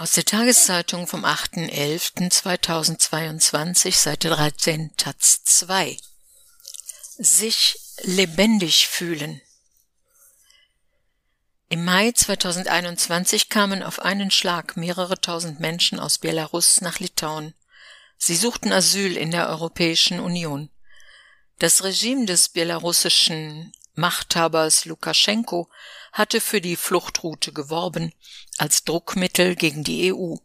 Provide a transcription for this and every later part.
Aus der Tageszeitung vom 8.11.2022, Seite 13, Taz 2. Sich lebendig fühlen. Im Mai 2021 kamen auf einen Schlag mehrere tausend Menschen aus Belarus nach Litauen. Sie suchten Asyl in der Europäischen Union. Das Regime des belarussischen Machthabers Lukaschenko hatte für die Fluchtroute geworben als Druckmittel gegen die EU.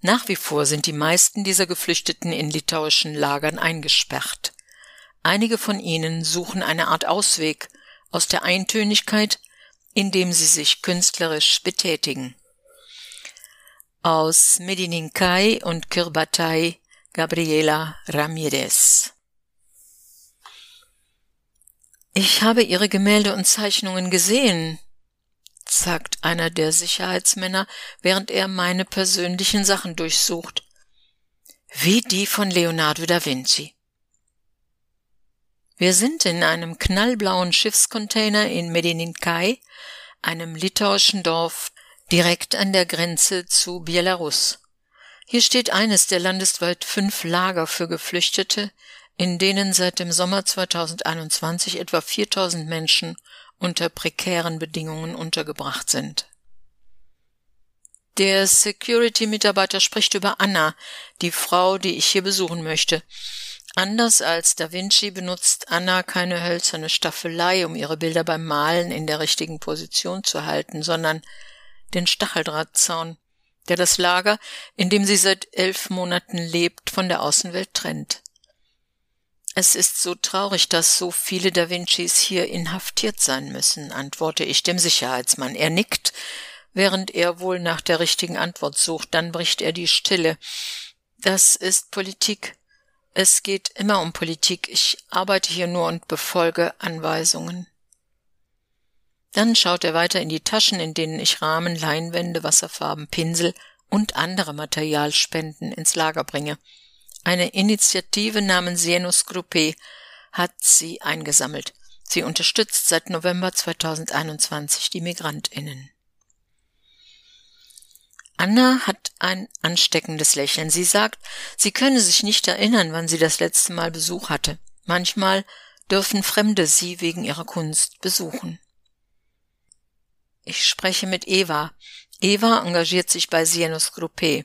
Nach wie vor sind die meisten dieser Geflüchteten in litauischen Lagern eingesperrt. Einige von ihnen suchen eine Art Ausweg aus der Eintönigkeit, indem sie sich künstlerisch betätigen. Aus Medininkai und Kirbatei Gabriela Ramirez ich habe Ihre Gemälde und Zeichnungen gesehen, sagt einer der Sicherheitsmänner, während er meine persönlichen Sachen durchsucht. Wie die von Leonardo da Vinci. Wir sind in einem knallblauen Schiffscontainer in Medininkai, einem litauischen Dorf direkt an der Grenze zu Belarus. Hier steht eines der landesweit fünf Lager für Geflüchtete, in denen seit dem Sommer 2021 etwa 4000 Menschen unter prekären Bedingungen untergebracht sind. Der Security-Mitarbeiter spricht über Anna, die Frau, die ich hier besuchen möchte. Anders als Da Vinci benutzt Anna keine hölzerne Staffelei, um ihre Bilder beim Malen in der richtigen Position zu halten, sondern den Stacheldrahtzaun, der das Lager, in dem sie seit elf Monaten lebt, von der Außenwelt trennt. Es ist so traurig, dass so viele Da Vincis hier inhaftiert sein müssen, antworte ich dem Sicherheitsmann. Er nickt, während er wohl nach der richtigen Antwort sucht, dann bricht er die Stille. Das ist Politik. Es geht immer um Politik. Ich arbeite hier nur und befolge Anweisungen. Dann schaut er weiter in die Taschen, in denen ich Rahmen, Leinwände, Wasserfarben, Pinsel und andere Materialspenden ins Lager bringe. Eine Initiative namens Senus Gruppe hat sie eingesammelt. Sie unterstützt seit November 2021 die Migrantinnen. Anna hat ein ansteckendes Lächeln. Sie sagt, sie könne sich nicht erinnern, wann sie das letzte Mal Besuch hatte. Manchmal dürfen Fremde sie wegen ihrer Kunst besuchen. Ich spreche mit Eva. Eva engagiert sich bei Sienus Gruppe.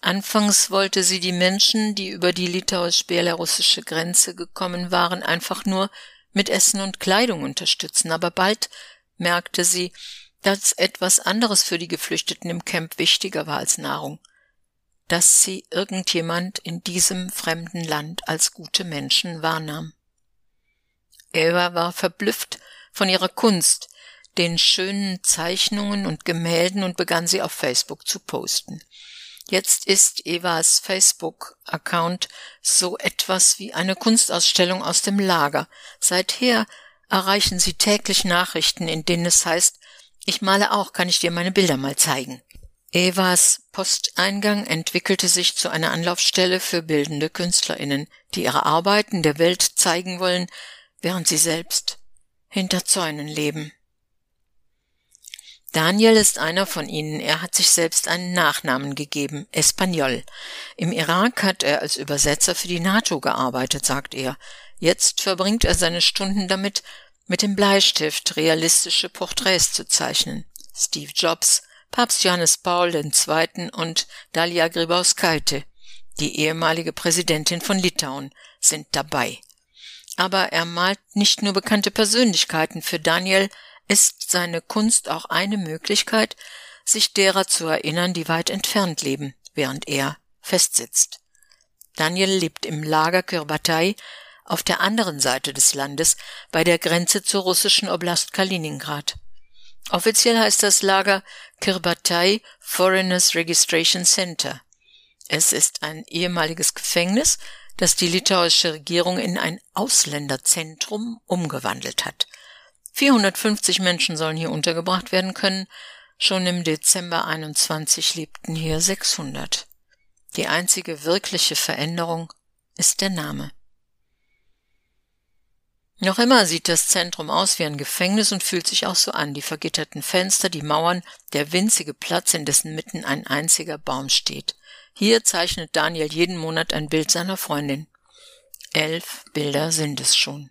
Anfangs wollte sie die Menschen, die über die litauisch-belarussische Grenze gekommen waren, einfach nur mit Essen und Kleidung unterstützen, aber bald merkte sie, dass etwas anderes für die Geflüchteten im Camp wichtiger war als Nahrung, dass sie irgendjemand in diesem fremden Land als gute Menschen wahrnahm. Eva war verblüfft von ihrer Kunst, den schönen Zeichnungen und Gemälden und begann sie auf Facebook zu posten. Jetzt ist Evas Facebook-Account so etwas wie eine Kunstausstellung aus dem Lager. Seither erreichen sie täglich Nachrichten, in denen es heißt, ich male auch, kann ich dir meine Bilder mal zeigen. Evas Posteingang entwickelte sich zu einer Anlaufstelle für bildende Künstlerinnen, die ihre Arbeiten der Welt zeigen wollen, während sie selbst hinter Zäunen leben. Daniel ist einer von ihnen. Er hat sich selbst einen Nachnamen gegeben, Espanol. Im Irak hat er als Übersetzer für die NATO gearbeitet, sagt er. Jetzt verbringt er seine Stunden damit, mit dem Bleistift realistische Porträts zu zeichnen. Steve Jobs, Papst Johannes Paul II. und Dalia Grybauskaite, die ehemalige Präsidentin von Litauen, sind dabei. Aber er malt nicht nur bekannte Persönlichkeiten für Daniel, ist seine Kunst auch eine Möglichkeit, sich derer zu erinnern, die weit entfernt leben, während er festsitzt. Daniel lebt im Lager Kyrbatei auf der anderen Seite des Landes, bei der Grenze zur russischen Oblast Kaliningrad. Offiziell heißt das Lager Kyrbatei Foreigners Registration Center. Es ist ein ehemaliges Gefängnis, das die litauische Regierung in ein Ausländerzentrum umgewandelt hat. 450 Menschen sollen hier untergebracht werden können. Schon im Dezember 21 lebten hier 600. Die einzige wirkliche Veränderung ist der Name. Noch immer sieht das Zentrum aus wie ein Gefängnis und fühlt sich auch so an. Die vergitterten Fenster, die Mauern, der winzige Platz, in dessen Mitten ein einziger Baum steht. Hier zeichnet Daniel jeden Monat ein Bild seiner Freundin. Elf Bilder sind es schon.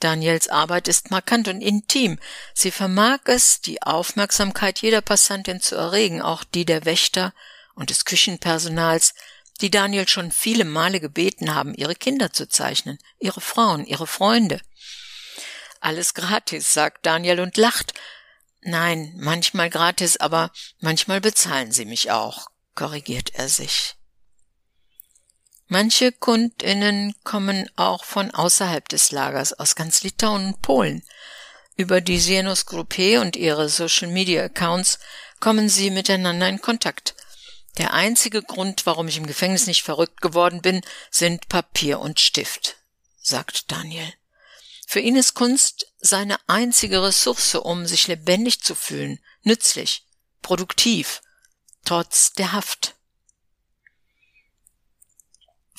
Daniels Arbeit ist markant und intim. Sie vermag es, die Aufmerksamkeit jeder Passantin zu erregen, auch die der Wächter und des Küchenpersonals, die Daniel schon viele Male gebeten haben, ihre Kinder zu zeichnen, ihre Frauen, ihre Freunde. Alles gratis, sagt Daniel und lacht. Nein, manchmal gratis, aber manchmal bezahlen sie mich auch, korrigiert er sich. Manche Kundinnen kommen auch von außerhalb des Lagers, aus ganz Litauen und Polen. Über die Sienos Gruppe und ihre Social Media Accounts kommen sie miteinander in Kontakt. Der einzige Grund, warum ich im Gefängnis nicht verrückt geworden bin, sind Papier und Stift, sagt Daniel. Für ihn ist Kunst seine einzige Ressource, um sich lebendig zu fühlen, nützlich, produktiv, trotz der Haft.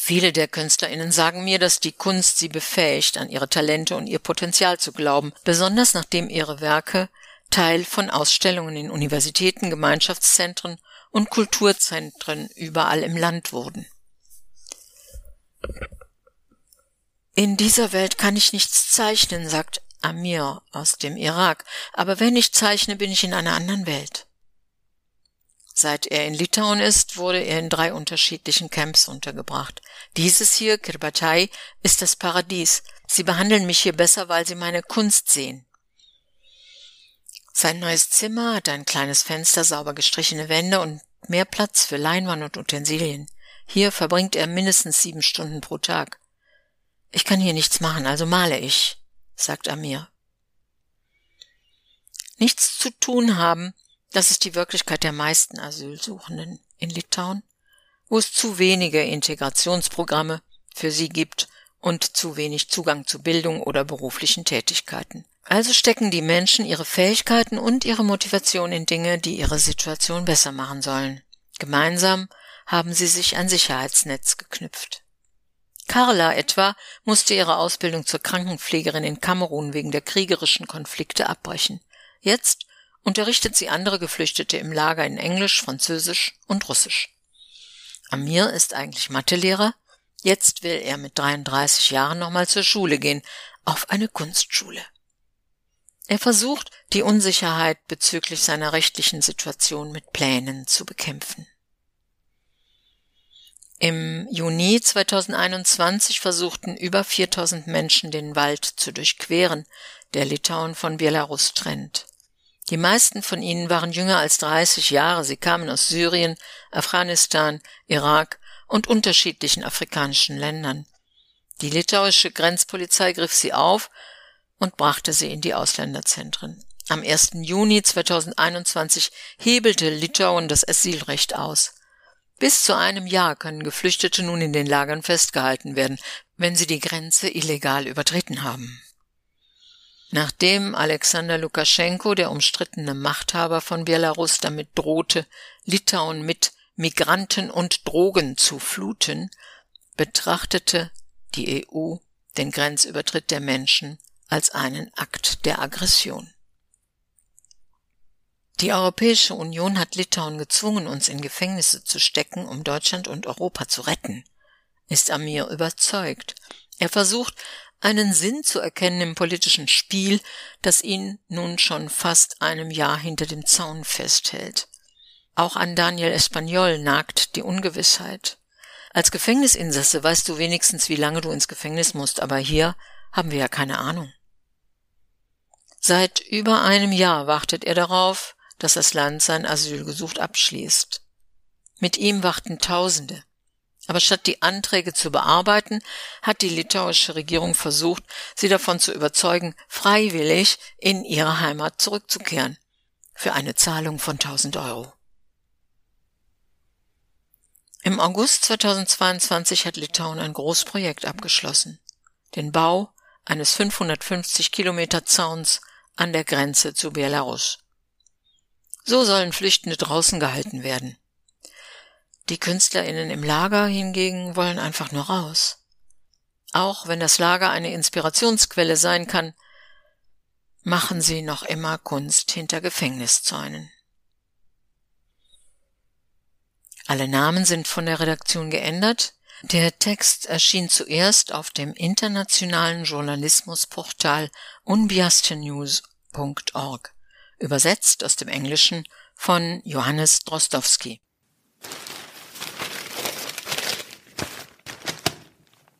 Viele der KünstlerInnen sagen mir, dass die Kunst sie befähigt, an ihre Talente und ihr Potenzial zu glauben, besonders nachdem ihre Werke Teil von Ausstellungen in Universitäten, Gemeinschaftszentren und Kulturzentren überall im Land wurden. In dieser Welt kann ich nichts zeichnen, sagt Amir aus dem Irak, aber wenn ich zeichne, bin ich in einer anderen Welt. Seit er in Litauen ist, wurde er in drei unterschiedlichen Camps untergebracht. Dieses hier, Kirbatai, ist das Paradies. Sie behandeln mich hier besser, weil sie meine Kunst sehen. Sein neues Zimmer hat ein kleines Fenster, sauber gestrichene Wände und mehr Platz für Leinwand und Utensilien. Hier verbringt er mindestens sieben Stunden pro Tag. Ich kann hier nichts machen, also male ich, sagt Amir. Nichts zu tun haben das ist die Wirklichkeit der meisten Asylsuchenden in Litauen, wo es zu wenige Integrationsprogramme für sie gibt und zu wenig Zugang zu Bildung oder beruflichen Tätigkeiten. Also stecken die Menschen ihre Fähigkeiten und ihre Motivation in Dinge, die ihre Situation besser machen sollen. Gemeinsam haben sie sich ein Sicherheitsnetz geknüpft. Carla etwa musste ihre Ausbildung zur Krankenpflegerin in Kamerun wegen der kriegerischen Konflikte abbrechen. Jetzt unterrichtet sie andere Geflüchtete im Lager in Englisch, Französisch und Russisch. Amir ist eigentlich Mathelehrer, jetzt will er mit 33 Jahren nochmal zur Schule gehen, auf eine Kunstschule. Er versucht, die Unsicherheit bezüglich seiner rechtlichen Situation mit Plänen zu bekämpfen. Im Juni 2021 versuchten über 4000 Menschen den Wald zu durchqueren, der Litauen von Belarus trennt. Die meisten von ihnen waren jünger als 30 Jahre. Sie kamen aus Syrien, Afghanistan, Irak und unterschiedlichen afrikanischen Ländern. Die litauische Grenzpolizei griff sie auf und brachte sie in die Ausländerzentren. Am 1. Juni 2021 hebelte Litauen das Asylrecht aus. Bis zu einem Jahr können Geflüchtete nun in den Lagern festgehalten werden, wenn sie die Grenze illegal übertreten haben. Nachdem Alexander Lukaschenko, der umstrittene Machthaber von Belarus, damit drohte, Litauen mit Migranten und Drogen zu fluten, betrachtete die EU den Grenzübertritt der Menschen als einen Akt der Aggression. Die Europäische Union hat Litauen gezwungen, uns in Gefängnisse zu stecken, um Deutschland und Europa zu retten, ist Amir überzeugt. Er versucht, einen Sinn zu erkennen im politischen Spiel, das ihn nun schon fast einem Jahr hinter dem Zaun festhält. Auch an Daniel Espanyol nagt die Ungewissheit. Als Gefängnisinsasse weißt du wenigstens, wie lange du ins Gefängnis musst, aber hier haben wir ja keine Ahnung. Seit über einem Jahr wartet er darauf, dass das Land sein Asylgesuch abschließt. Mit ihm warten Tausende. Aber statt die Anträge zu bearbeiten, hat die litauische Regierung versucht, sie davon zu überzeugen, freiwillig in ihre Heimat zurückzukehren. Für eine Zahlung von 1000 Euro. Im August 2022 hat Litauen ein Großprojekt abgeschlossen. Den Bau eines 550 Kilometer Zauns an der Grenze zu Belarus. So sollen Flüchtende draußen gehalten werden. Die KünstlerInnen im Lager hingegen wollen einfach nur raus. Auch wenn das Lager eine Inspirationsquelle sein kann, machen sie noch immer Kunst hinter Gefängniszäunen. Alle Namen sind von der Redaktion geändert. Der Text erschien zuerst auf dem internationalen Journalismusportal unbiastenews.org, übersetzt aus dem Englischen von Johannes Drostowski.